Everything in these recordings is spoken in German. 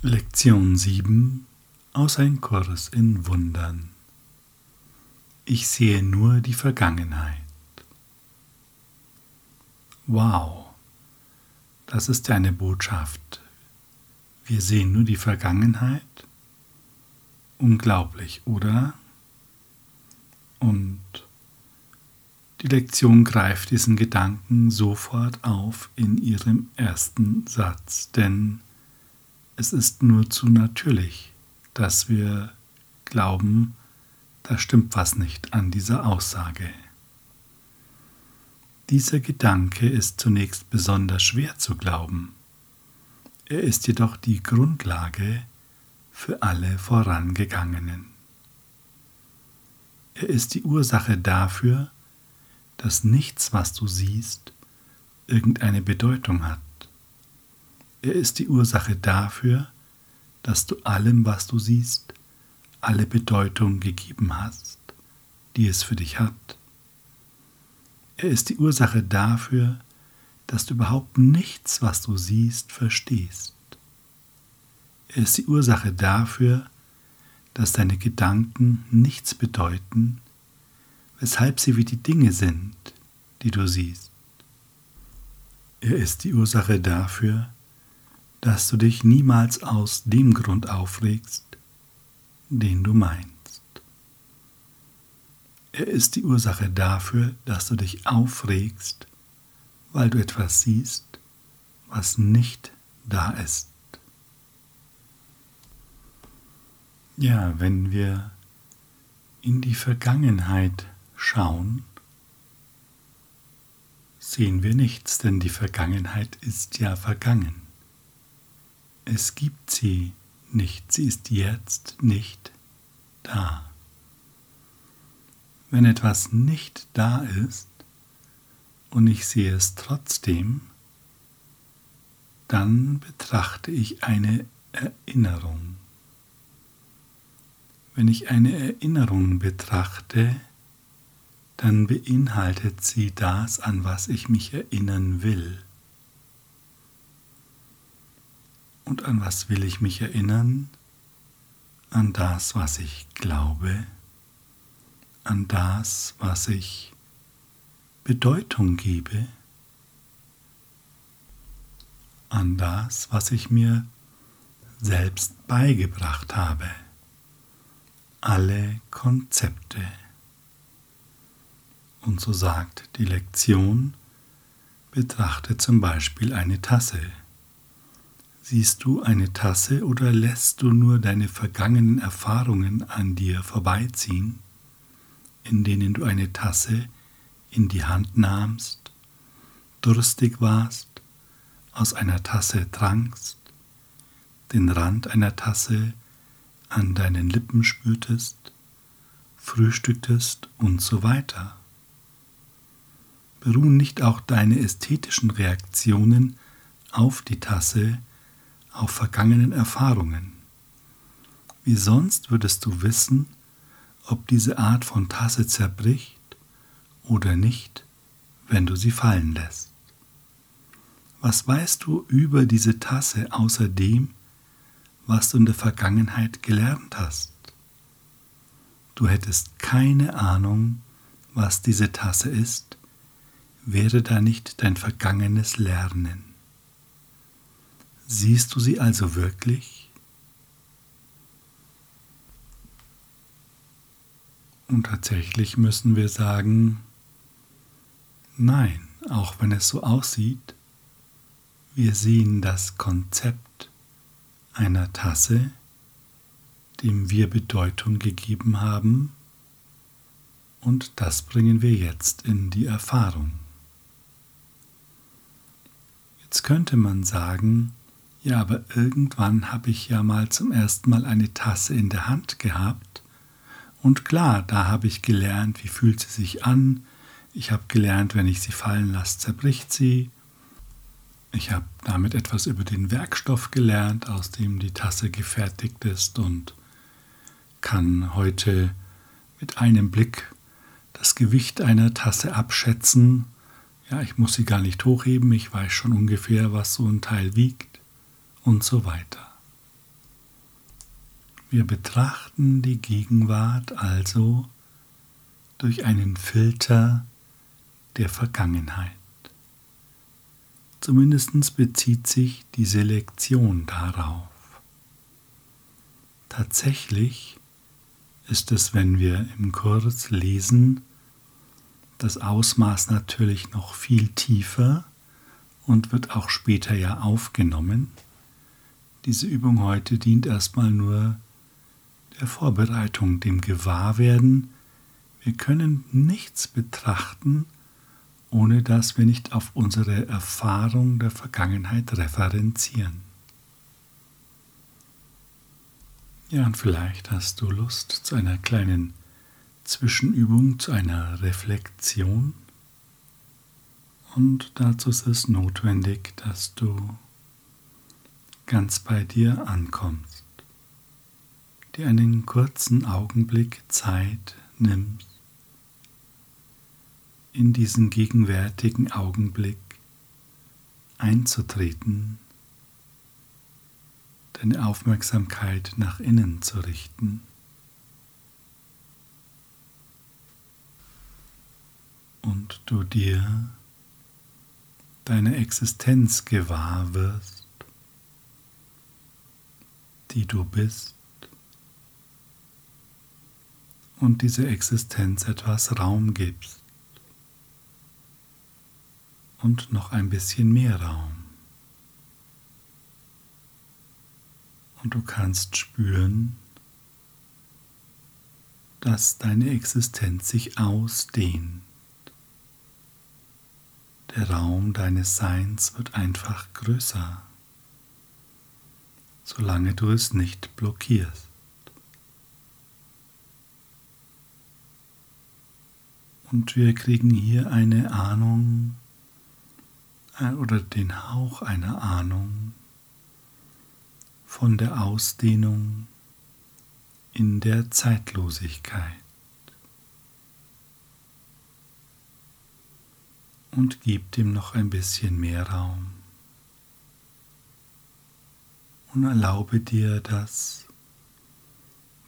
Lektion 7 aus Ein Kurs in Wundern. Ich sehe nur die Vergangenheit. Wow, das ist eine Botschaft. Wir sehen nur die Vergangenheit? Unglaublich, oder? Und die Lektion greift diesen Gedanken sofort auf in ihrem ersten Satz, denn es ist nur zu natürlich, dass wir glauben, da stimmt was nicht an dieser Aussage. Dieser Gedanke ist zunächst besonders schwer zu glauben. Er ist jedoch die Grundlage für alle vorangegangenen. Er ist die Ursache dafür, dass nichts, was du siehst, irgendeine Bedeutung hat. Er ist die Ursache dafür, dass du allem, was du siehst, alle Bedeutung gegeben hast, die es für dich hat. Er ist die Ursache dafür, dass du überhaupt nichts, was du siehst, verstehst. Er ist die Ursache dafür, dass deine Gedanken nichts bedeuten, weshalb sie wie die Dinge sind, die du siehst. Er ist die Ursache dafür, dass du dich niemals aus dem Grund aufregst, den du meinst. Er ist die Ursache dafür, dass du dich aufregst, weil du etwas siehst, was nicht da ist. Ja, wenn wir in die Vergangenheit schauen, sehen wir nichts, denn die Vergangenheit ist ja vergangen. Es gibt sie nicht, sie ist jetzt nicht da. Wenn etwas nicht da ist und ich sehe es trotzdem, dann betrachte ich eine Erinnerung. Wenn ich eine Erinnerung betrachte, dann beinhaltet sie das, an was ich mich erinnern will. Und an was will ich mich erinnern? An das, was ich glaube, an das, was ich Bedeutung gebe, an das, was ich mir selbst beigebracht habe, alle Konzepte. Und so sagt die Lektion, betrachte zum Beispiel eine Tasse. Siehst du eine Tasse oder lässt du nur deine vergangenen Erfahrungen an dir vorbeiziehen, in denen du eine Tasse in die Hand nahmst, durstig warst, aus einer Tasse trankst, den Rand einer Tasse an deinen Lippen spürtest, frühstücktest und so weiter? Beruhen nicht auch deine ästhetischen Reaktionen auf die Tasse auf vergangenen Erfahrungen. Wie sonst würdest du wissen, ob diese Art von Tasse zerbricht oder nicht, wenn du sie fallen lässt. Was weißt du über diese Tasse außer dem, was du in der Vergangenheit gelernt hast? Du hättest keine Ahnung, was diese Tasse ist, wäre da nicht dein vergangenes Lernen. Siehst du sie also wirklich? Und tatsächlich müssen wir sagen, nein, auch wenn es so aussieht, wir sehen das Konzept einer Tasse, dem wir Bedeutung gegeben haben, und das bringen wir jetzt in die Erfahrung. Jetzt könnte man sagen, ja, aber irgendwann habe ich ja mal zum ersten Mal eine Tasse in der Hand gehabt. Und klar, da habe ich gelernt, wie fühlt sie sich an. Ich habe gelernt, wenn ich sie fallen lasse, zerbricht sie. Ich habe damit etwas über den Werkstoff gelernt, aus dem die Tasse gefertigt ist und kann heute mit einem Blick das Gewicht einer Tasse abschätzen. Ja, ich muss sie gar nicht hochheben, ich weiß schon ungefähr, was so ein Teil wiegt und so weiter. Wir betrachten die Gegenwart also durch einen Filter der Vergangenheit. Zumindest bezieht sich die Selektion darauf. Tatsächlich ist es, wenn wir im Kurs lesen, das Ausmaß natürlich noch viel tiefer und wird auch später ja aufgenommen. Diese Übung heute dient erstmal nur der Vorbereitung, dem Gewahrwerden. Wir können nichts betrachten, ohne dass wir nicht auf unsere Erfahrung der Vergangenheit referenzieren. Ja, und vielleicht hast du Lust zu einer kleinen Zwischenübung, zu einer Reflexion. Und dazu ist es notwendig, dass du ganz bei dir ankommst, dir einen kurzen Augenblick Zeit nimmst, in diesen gegenwärtigen Augenblick einzutreten deine Aufmerksamkeit nach innen zu richten. Und du dir deine Existenz gewahr wirst, die du bist, und dieser Existenz etwas Raum gibst und noch ein bisschen mehr Raum. Und du kannst spüren, dass deine Existenz sich ausdehnt. Der Raum deines Seins wird einfach größer, solange du es nicht blockierst. Und wir kriegen hier eine Ahnung äh, oder den Hauch einer Ahnung von der Ausdehnung in der Zeitlosigkeit. Und gib dem noch ein bisschen mehr Raum. Und erlaube dir, dass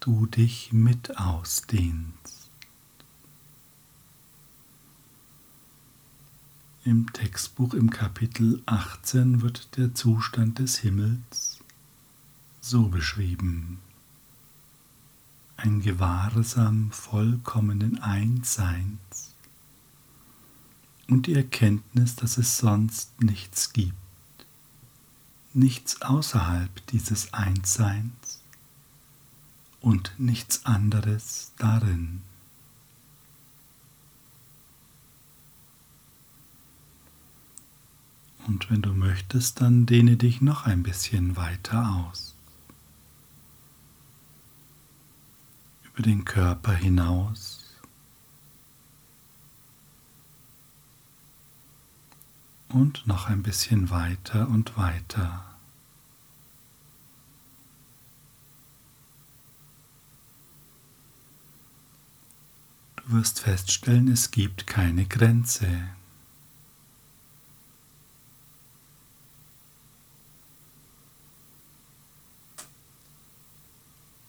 du dich mit ausdehnst. Im Textbuch im Kapitel 18 wird der Zustand des Himmels so beschrieben. Ein Gewahrsam vollkommenen Einsseins und die Erkenntnis, dass es sonst nichts gibt, nichts außerhalb dieses Einsseins und nichts anderes darin. Und wenn du möchtest, dann dehne dich noch ein bisschen weiter aus. über den Körper hinaus. Und noch ein bisschen weiter und weiter. Du wirst feststellen, es gibt keine Grenze.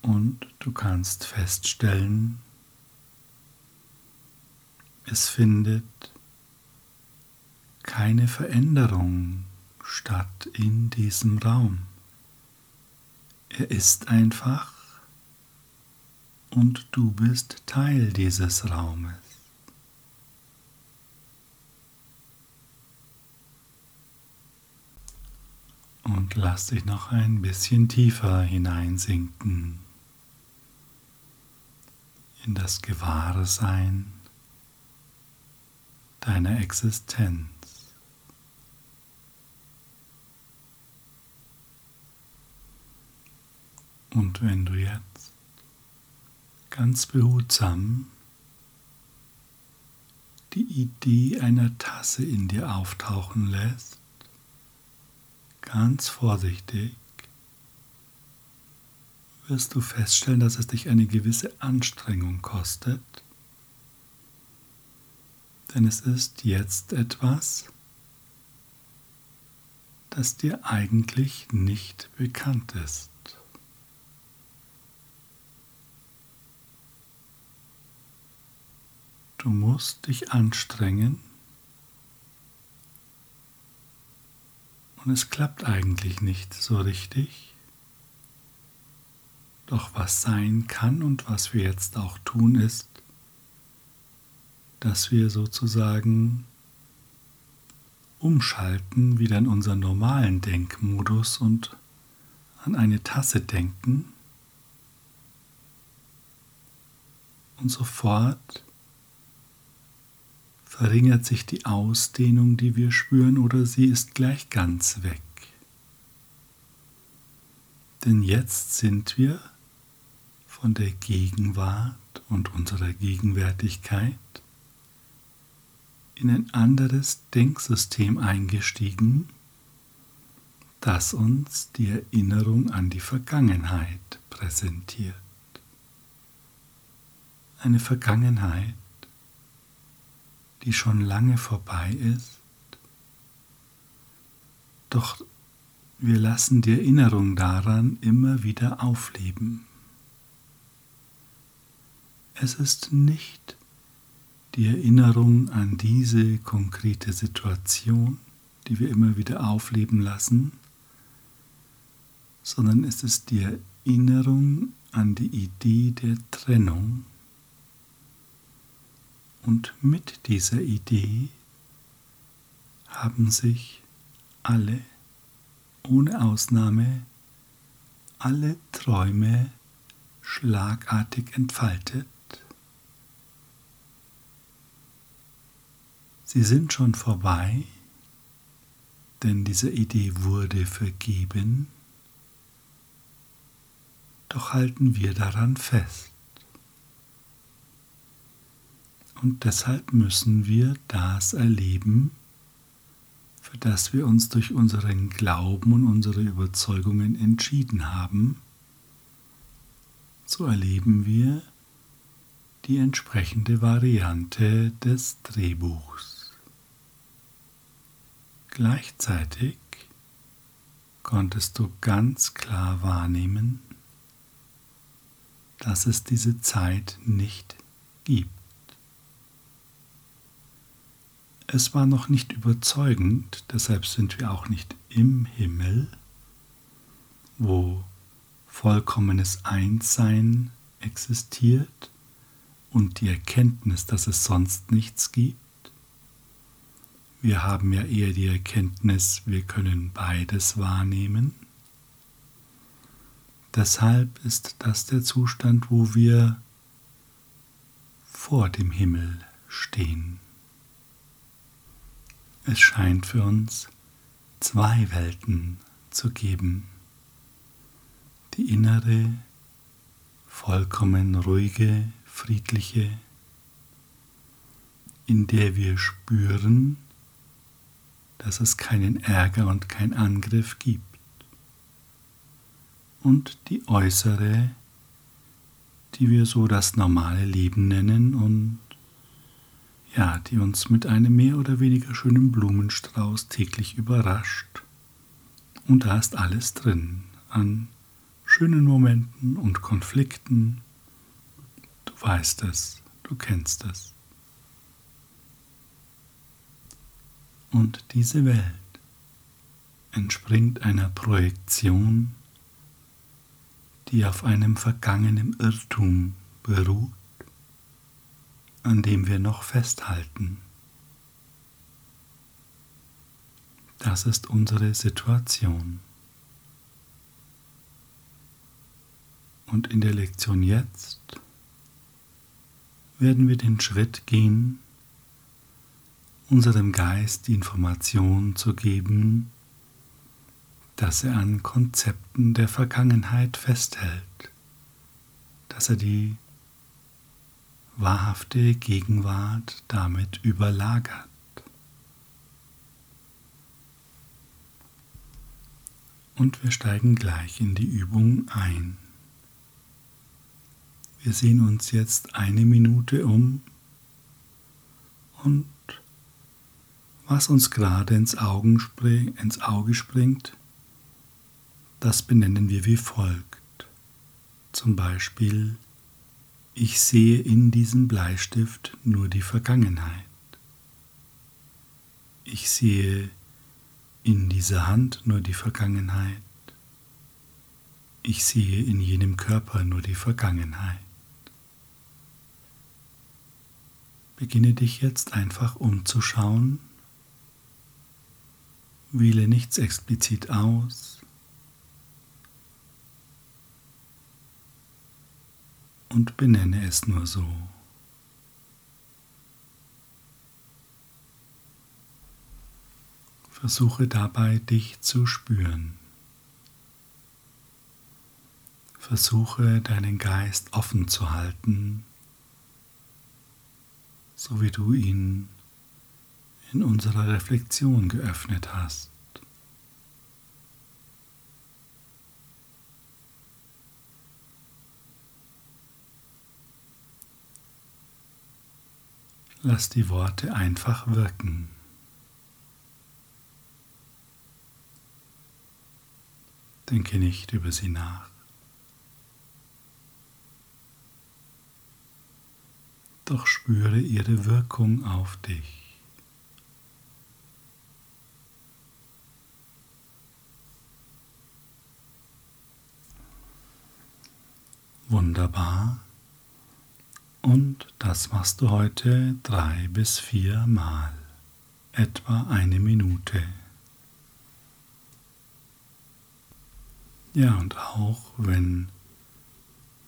Und du kannst feststellen, es findet keine Veränderung statt in diesem Raum. Er ist einfach und du bist Teil dieses Raumes. Und lass dich noch ein bisschen tiefer hineinsinken in das Gewahrsein deiner Existenz. Und wenn du jetzt ganz behutsam die Idee einer Tasse in dir auftauchen lässt, ganz vorsichtig, wirst du feststellen, dass es dich eine gewisse Anstrengung kostet. Denn es ist jetzt etwas, das dir eigentlich nicht bekannt ist. Du musst dich anstrengen und es klappt eigentlich nicht so richtig. Doch was sein kann und was wir jetzt auch tun ist, dass wir sozusagen umschalten wieder in unseren normalen Denkmodus und an eine Tasse denken und sofort verringert sich die Ausdehnung, die wir spüren, oder sie ist gleich ganz weg. Denn jetzt sind wir von der Gegenwart und unserer Gegenwärtigkeit in ein anderes Denksystem eingestiegen, das uns die Erinnerung an die Vergangenheit präsentiert. Eine Vergangenheit, die schon lange vorbei ist, doch wir lassen die Erinnerung daran immer wieder aufleben. Es ist nicht die Erinnerung an diese konkrete Situation, die wir immer wieder aufleben lassen, sondern es ist die Erinnerung an die Idee der Trennung. Und mit dieser Idee haben sich alle, ohne Ausnahme, alle Träume schlagartig entfaltet. Sie sind schon vorbei, denn diese Idee wurde vergeben, doch halten wir daran fest. Und deshalb müssen wir das erleben, für das wir uns durch unseren Glauben und unsere Überzeugungen entschieden haben. So erleben wir die entsprechende Variante des Drehbuchs. Gleichzeitig konntest du ganz klar wahrnehmen, dass es diese Zeit nicht gibt. Es war noch nicht überzeugend, deshalb sind wir auch nicht im Himmel, wo vollkommenes Einssein existiert und die Erkenntnis, dass es sonst nichts gibt, wir haben ja eher die Erkenntnis, wir können beides wahrnehmen. Deshalb ist das der Zustand, wo wir vor dem Himmel stehen. Es scheint für uns zwei Welten zu geben. Die innere, vollkommen ruhige, friedliche, in der wir spüren, dass es keinen Ärger und kein Angriff gibt. Und die äußere, die wir so das normale Leben nennen und ja, die uns mit einem mehr oder weniger schönen Blumenstrauß täglich überrascht. Und da ist alles drin an schönen Momenten und Konflikten. Du weißt es, du kennst es. Und diese Welt entspringt einer Projektion, die auf einem vergangenen Irrtum beruht, an dem wir noch festhalten. Das ist unsere Situation. Und in der Lektion jetzt werden wir den Schritt gehen, unserem Geist die Information zu geben, dass er an Konzepten der Vergangenheit festhält, dass er die wahrhafte Gegenwart damit überlagert. Und wir steigen gleich in die Übung ein. Wir sehen uns jetzt eine Minute um und was uns gerade ins, ins Auge springt, das benennen wir wie folgt. Zum Beispiel Ich sehe in diesem Bleistift nur die Vergangenheit. Ich sehe in dieser Hand nur die Vergangenheit. Ich sehe in jenem Körper nur die Vergangenheit. Beginne dich jetzt einfach umzuschauen. Wähle nichts explizit aus. Und benenne es nur so. Versuche dabei, dich zu spüren. Versuche deinen Geist offen zu halten, so wie du ihn in unserer Reflexion geöffnet hast. Lass die Worte einfach wirken. Denke nicht über sie nach. Doch spüre ihre Wirkung auf dich. Wunderbar. Und das machst du heute drei bis vier Mal, etwa eine Minute. Ja, und auch wenn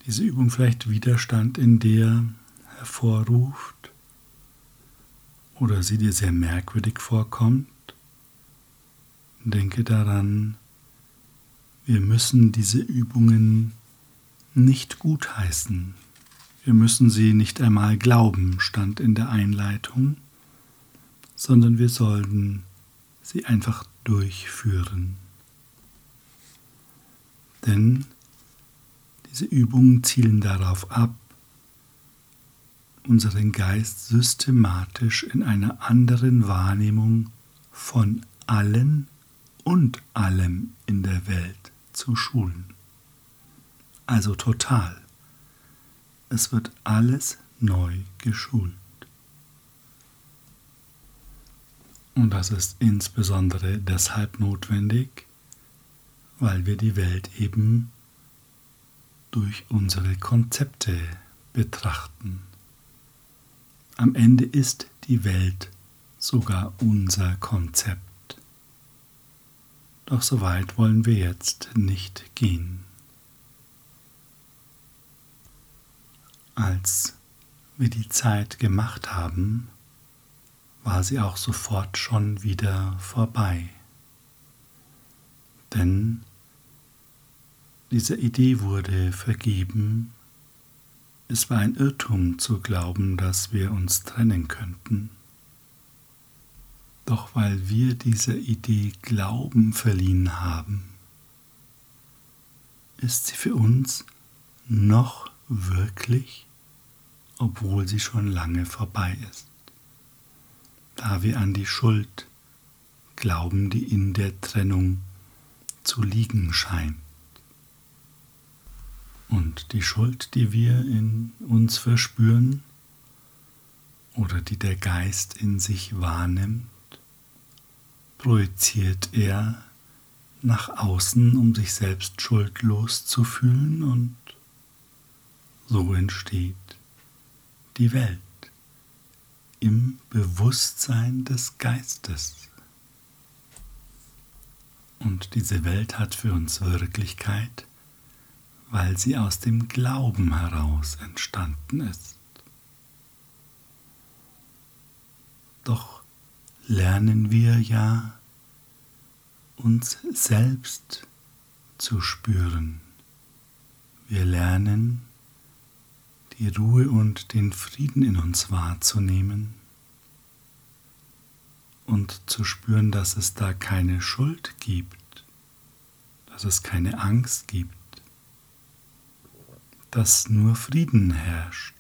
diese Übung vielleicht Widerstand in dir hervorruft oder sie dir sehr merkwürdig vorkommt, denke daran, wir müssen diese Übungen nicht gutheißen. Wir müssen sie nicht einmal glauben, stand in der Einleitung, sondern wir sollten sie einfach durchführen. Denn diese Übungen zielen darauf ab, unseren Geist systematisch in einer anderen Wahrnehmung von allen und allem in der Welt zu schulen. Also total. Es wird alles neu geschult. Und das ist insbesondere deshalb notwendig, weil wir die Welt eben durch unsere Konzepte betrachten. Am Ende ist die Welt sogar unser Konzept. Doch so weit wollen wir jetzt nicht gehen. Als wir die Zeit gemacht haben, war sie auch sofort schon wieder vorbei. Denn dieser Idee wurde vergeben. Es war ein Irrtum zu glauben, dass wir uns trennen könnten. Doch weil wir dieser Idee Glauben verliehen haben, ist sie für uns noch wirklich, obwohl sie schon lange vorbei ist. Da wir an die Schuld glauben, die in der Trennung zu liegen scheint. Und die Schuld, die wir in uns verspüren oder die der Geist in sich wahrnimmt, projiziert er nach außen, um sich selbst schuldlos zu fühlen und so entsteht die Welt im Bewusstsein des Geistes. Und diese Welt hat für uns Wirklichkeit, weil sie aus dem Glauben heraus entstanden ist. Doch lernen wir ja, uns selbst zu spüren. Wir lernen, die Ruhe und den Frieden in uns wahrzunehmen und zu spüren, dass es da keine Schuld gibt, dass es keine Angst gibt, dass nur Frieden herrscht.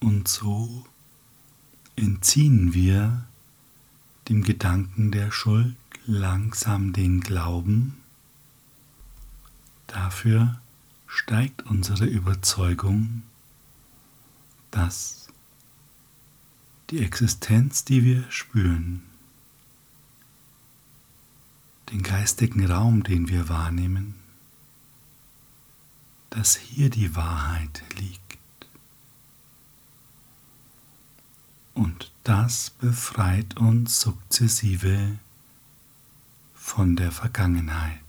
Und so entziehen wir dem Gedanken der Schuld langsam den Glauben. Dafür steigt unsere Überzeugung, dass die Existenz, die wir spüren, den geistigen Raum, den wir wahrnehmen, dass hier die Wahrheit liegt. Und das befreit uns sukzessive von der Vergangenheit,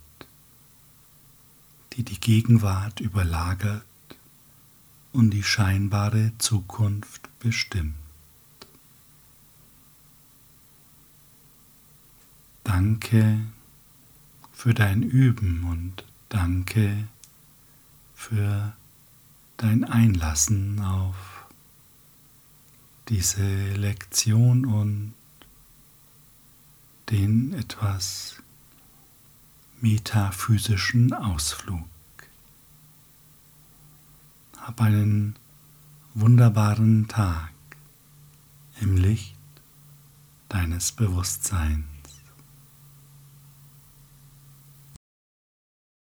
die die Gegenwart überlagert und die scheinbare Zukunft bestimmt. Danke für dein Üben und danke für dein Einlassen auf diese Lektion und den etwas metaphysischen Ausflug. Hab einen wunderbaren Tag im Licht deines Bewusstseins.